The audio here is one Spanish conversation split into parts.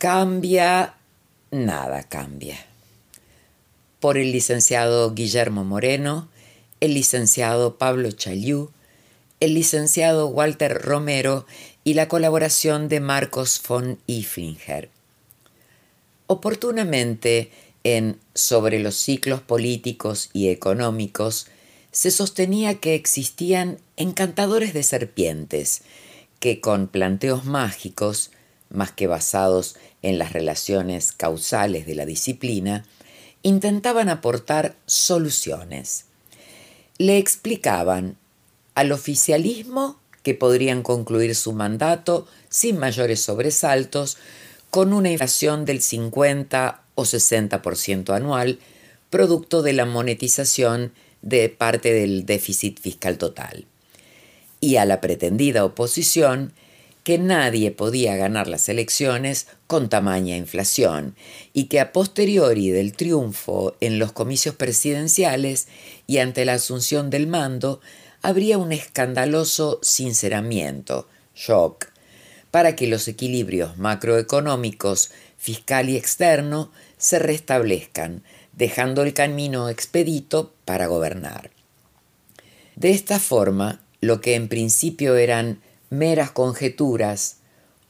Cambia, nada cambia. Por el licenciado Guillermo Moreno, el licenciado Pablo Chaliú, el licenciado Walter Romero y la colaboración de Marcos von Iflinger. Oportunamente, en Sobre los ciclos políticos y económicos, se sostenía que existían encantadores de serpientes que con planteos mágicos, más que basados en las relaciones causales de la disciplina, intentaban aportar soluciones. Le explicaban al oficialismo que podrían concluir su mandato sin mayores sobresaltos con una inflación del 50 o 60% anual, producto de la monetización de parte del déficit fiscal total. Y a la pretendida oposición que nadie podía ganar las elecciones con tamaña inflación y que a posteriori del triunfo en los comicios presidenciales y ante la asunción del mando habría un escandaloso sinceramiento, shock, para que los equilibrios macroeconómicos, fiscal y externo se restablezcan, dejando el camino expedito para gobernar. De esta forma, lo que en principio eran meras conjeturas,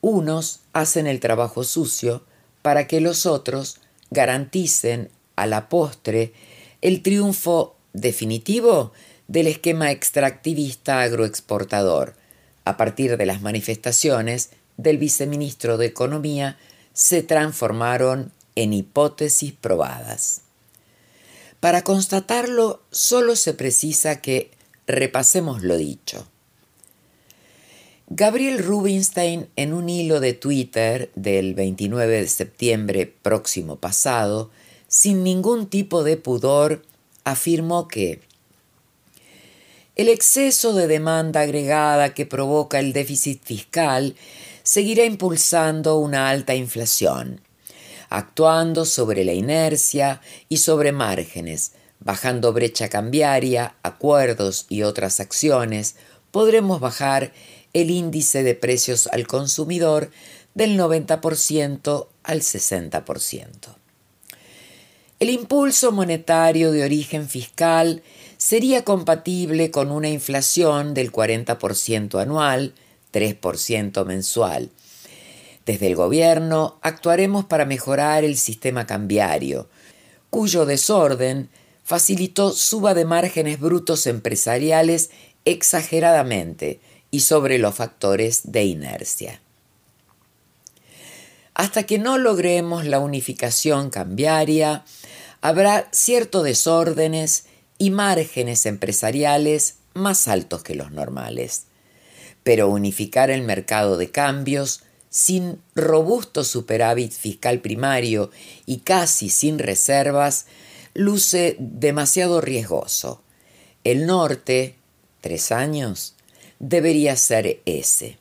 unos hacen el trabajo sucio para que los otros garanticen a la postre el triunfo definitivo del esquema extractivista agroexportador, a partir de las manifestaciones del viceministro de Economía, se transformaron en hipótesis probadas. Para constatarlo, solo se precisa que repasemos lo dicho. Gabriel Rubinstein, en un hilo de Twitter del 29 de septiembre próximo pasado, sin ningún tipo de pudor, afirmó que el exceso de demanda agregada que provoca el déficit fiscal seguirá impulsando una alta inflación, actuando sobre la inercia y sobre márgenes, bajando brecha cambiaria, acuerdos y otras acciones, podremos bajar el índice de precios al consumidor del 90% al 60%. El impulso monetario de origen fiscal sería compatible con una inflación del 40% anual, 3% mensual. Desde el gobierno actuaremos para mejorar el sistema cambiario, cuyo desorden facilitó suba de márgenes brutos empresariales exageradamente, y sobre los factores de inercia. Hasta que no logremos la unificación cambiaria, habrá ciertos desórdenes y márgenes empresariales más altos que los normales. Pero unificar el mercado de cambios sin robusto superávit fiscal primario y casi sin reservas luce demasiado riesgoso. El norte, tres años, debería ser ese.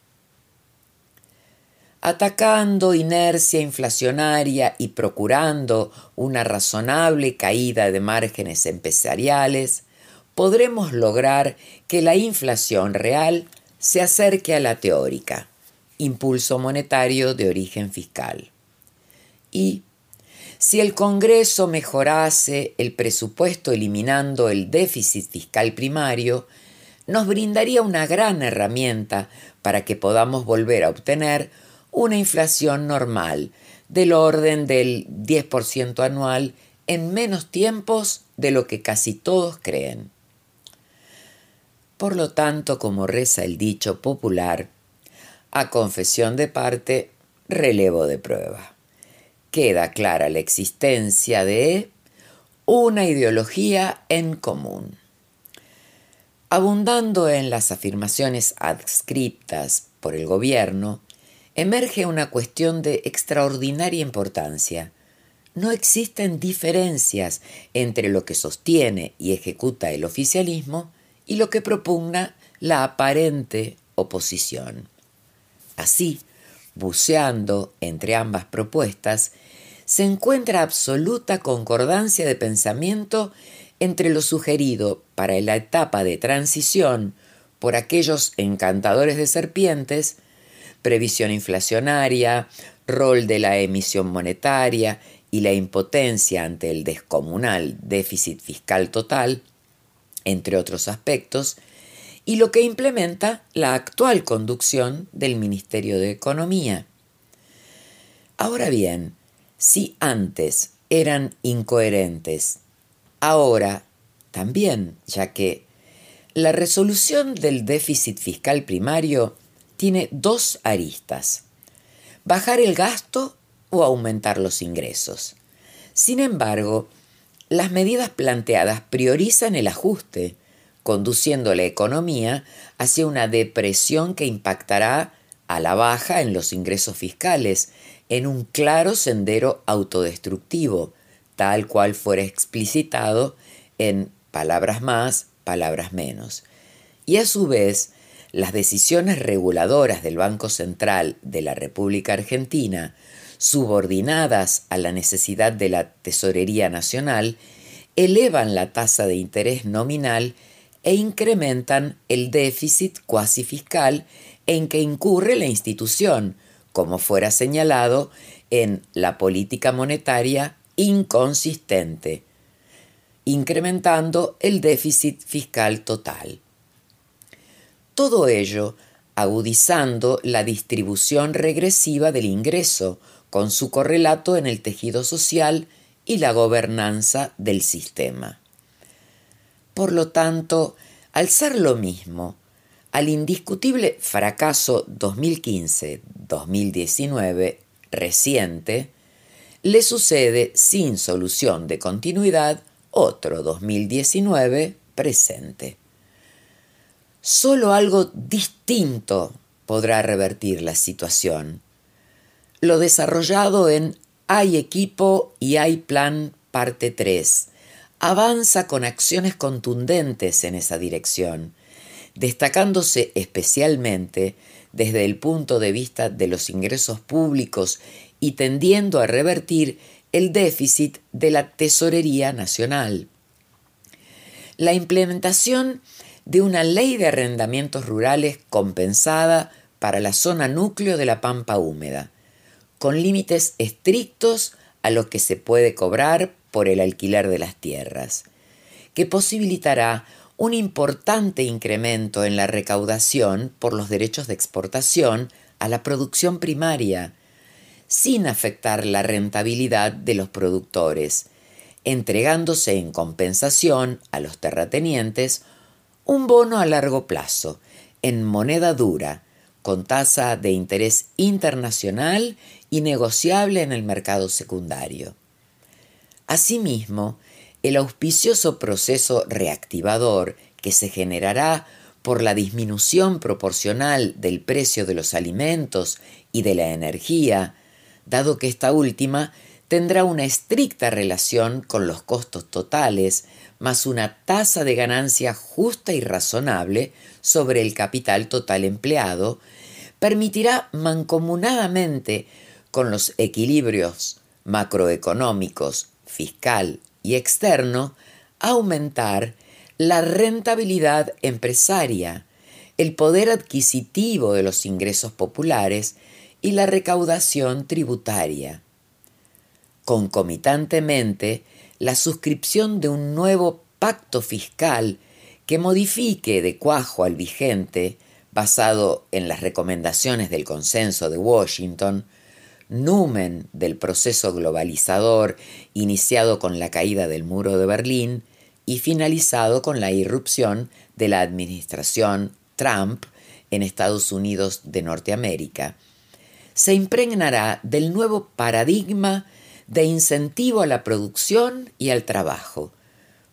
Atacando inercia inflacionaria y procurando una razonable caída de márgenes empresariales, podremos lograr que la inflación real se acerque a la teórica, impulso monetario de origen fiscal. Y si el Congreso mejorase el presupuesto eliminando el déficit fiscal primario, nos brindaría una gran herramienta para que podamos volver a obtener una inflación normal del orden del 10% anual en menos tiempos de lo que casi todos creen. Por lo tanto, como reza el dicho popular, a confesión de parte, relevo de prueba. Queda clara la existencia de una ideología en común. Abundando en las afirmaciones adscriptas por el gobierno, emerge una cuestión de extraordinaria importancia. No existen diferencias entre lo que sostiene y ejecuta el oficialismo y lo que propugna la aparente oposición. Así, buceando entre ambas propuestas, se encuentra absoluta concordancia de pensamiento entre lo sugerido para la etapa de transición por aquellos encantadores de serpientes, previsión inflacionaria, rol de la emisión monetaria y la impotencia ante el descomunal déficit fiscal total, entre otros aspectos, y lo que implementa la actual conducción del Ministerio de Economía. Ahora bien, si antes eran incoherentes Ahora, también, ya que la resolución del déficit fiscal primario tiene dos aristas, bajar el gasto o aumentar los ingresos. Sin embargo, las medidas planteadas priorizan el ajuste, conduciendo la economía hacia una depresión que impactará a la baja en los ingresos fiscales, en un claro sendero autodestructivo, tal cual fuera explicitado en palabras más, palabras menos. Y a su vez, las decisiones reguladoras del Banco Central de la República Argentina, subordinadas a la necesidad de la Tesorería Nacional, elevan la tasa de interés nominal e incrementan el déficit cuasi fiscal en que incurre la institución, como fuera señalado en la política monetaria inconsistente, incrementando el déficit fiscal total. Todo ello agudizando la distribución regresiva del ingreso con su correlato en el tejido social y la gobernanza del sistema. Por lo tanto, al ser lo mismo, al indiscutible fracaso 2015-2019 reciente, le sucede sin solución de continuidad otro 2019 presente. Solo algo distinto podrá revertir la situación. Lo desarrollado en Hay equipo y hay plan parte 3 avanza con acciones contundentes en esa dirección, destacándose especialmente desde el punto de vista de los ingresos públicos y tendiendo a revertir el déficit de la Tesorería Nacional. La implementación de una ley de arrendamientos rurales compensada para la zona núcleo de la pampa húmeda, con límites estrictos a lo que se puede cobrar por el alquiler de las tierras, que posibilitará un importante incremento en la recaudación por los derechos de exportación a la producción primaria, sin afectar la rentabilidad de los productores, entregándose en compensación a los terratenientes un bono a largo plazo, en moneda dura, con tasa de interés internacional y negociable en el mercado secundario. Asimismo, el auspicioso proceso reactivador que se generará por la disminución proporcional del precio de los alimentos y de la energía dado que esta última tendrá una estricta relación con los costos totales, más una tasa de ganancia justa y razonable sobre el capital total empleado, permitirá mancomunadamente con los equilibrios macroeconómicos, fiscal y externo, aumentar la rentabilidad empresaria, el poder adquisitivo de los ingresos populares y la recaudación tributaria. Concomitantemente, la suscripción de un nuevo pacto fiscal que modifique de cuajo al vigente, basado en las recomendaciones del consenso de Washington, numen del proceso globalizador iniciado con la caída del muro de Berlín y finalizado con la irrupción de la administración Trump en Estados Unidos de Norteamérica, se impregnará del nuevo paradigma de incentivo a la producción y al trabajo,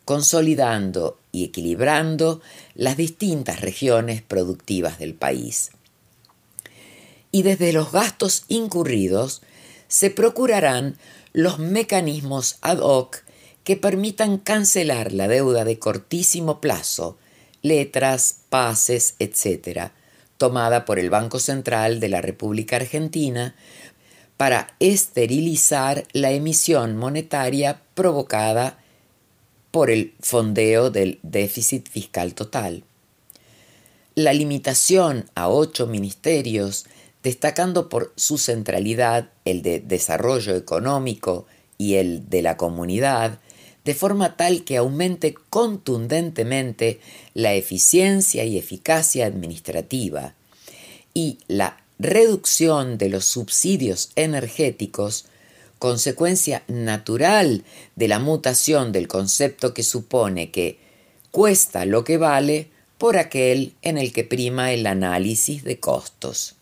consolidando y equilibrando las distintas regiones productivas del país. Y desde los gastos incurridos se procurarán los mecanismos ad hoc que permitan cancelar la deuda de cortísimo plazo, letras, pases, etc., tomada por el Banco Central de la República Argentina para esterilizar la emisión monetaria provocada por el fondeo del déficit fiscal total. La limitación a ocho ministerios, destacando por su centralidad el de desarrollo económico y el de la comunidad, de forma tal que aumente contundentemente la eficiencia y eficacia administrativa y la reducción de los subsidios energéticos, consecuencia natural de la mutación del concepto que supone que cuesta lo que vale por aquel en el que prima el análisis de costos.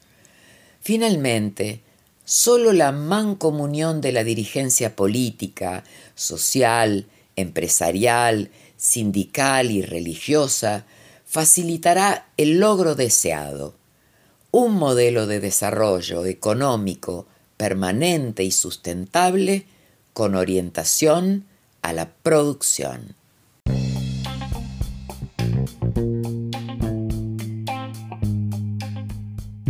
Finalmente, sólo la mancomunión de la dirigencia política, social, empresarial, sindical y religiosa facilitará el logro deseado un modelo de desarrollo económico permanente y sustentable con orientación a la producción.